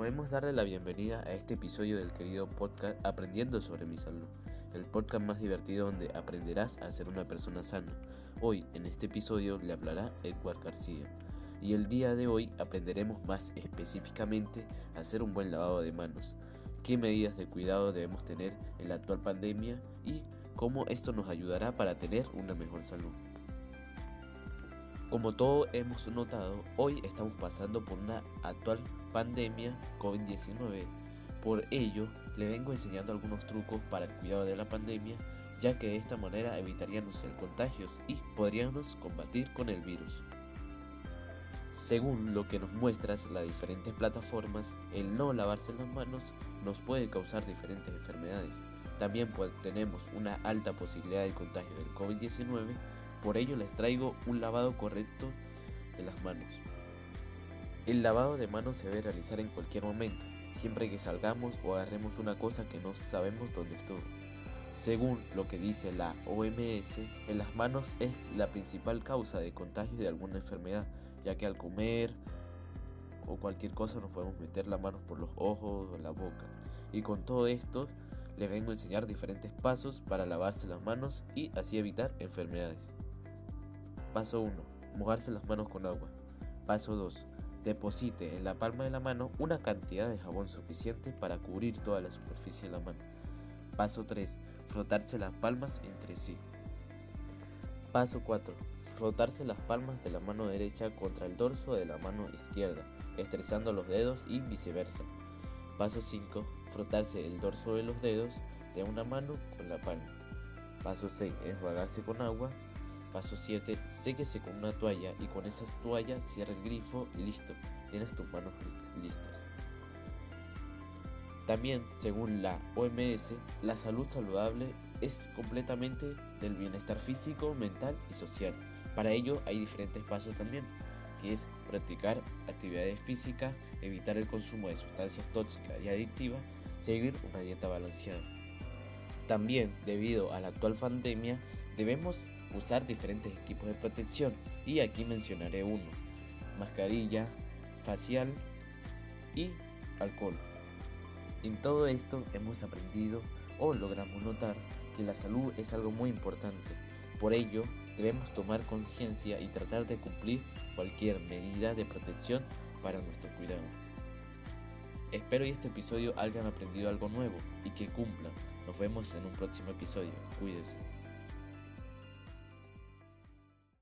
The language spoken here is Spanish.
podemos darle la bienvenida a este episodio del querido podcast Aprendiendo sobre mi salud, el podcast más divertido donde aprenderás a ser una persona sana. Hoy, en este episodio, le hablará Edward García. Y el día de hoy aprenderemos más específicamente a hacer un buen lavado de manos, qué medidas de cuidado debemos tener en la actual pandemia y cómo esto nos ayudará para tener una mejor salud. Como todos hemos notado, hoy estamos pasando por una actual pandemia COVID-19. Por ello, le vengo enseñando algunos trucos para el cuidado de la pandemia, ya que de esta manera evitaríamos el contagios y podríamos combatir con el virus. Según lo que nos muestran las diferentes plataformas, el no lavarse las manos nos puede causar diferentes enfermedades. También tenemos una alta posibilidad de contagio del COVID-19 por ello les traigo un lavado correcto de las manos. El lavado de manos se debe realizar en cualquier momento, siempre que salgamos o agarremos una cosa que no sabemos dónde estuvo. Según lo que dice la OMS, en las manos es la principal causa de contagio de alguna enfermedad, ya que al comer o cualquier cosa nos podemos meter las manos por los ojos o la boca. Y con todo esto les vengo a enseñar diferentes pasos para lavarse las manos y así evitar enfermedades. Paso 1. Mojarse las manos con agua. Paso 2. Deposite en la palma de la mano una cantidad de jabón suficiente para cubrir toda la superficie de la mano. Paso 3. Frotarse las palmas entre sí. Paso 4. Frotarse las palmas de la mano derecha contra el dorso de la mano izquierda, estresando los dedos y viceversa. Paso 5. Frotarse el dorso de los dedos de una mano con la palma. Paso 6. Enjuagarse con agua Paso 7. Séquese con una toalla y con esa toalla cierra el grifo y listo, tienes tus manos listas. También, según la OMS, la salud saludable es completamente del bienestar físico, mental y social. Para ello hay diferentes pasos también, que es practicar actividades físicas, evitar el consumo de sustancias tóxicas y adictivas, seguir una dieta balanceada. También, debido a la actual pandemia, debemos usar diferentes equipos de protección y aquí mencionaré uno, mascarilla, facial y alcohol. En todo esto hemos aprendido o logramos notar que la salud es algo muy importante. Por ello, debemos tomar conciencia y tratar de cumplir cualquier medida de protección para nuestro cuidado. Espero que este episodio hayan aprendido algo nuevo y que cumplan. Nos vemos en un próximo episodio. Cuídense.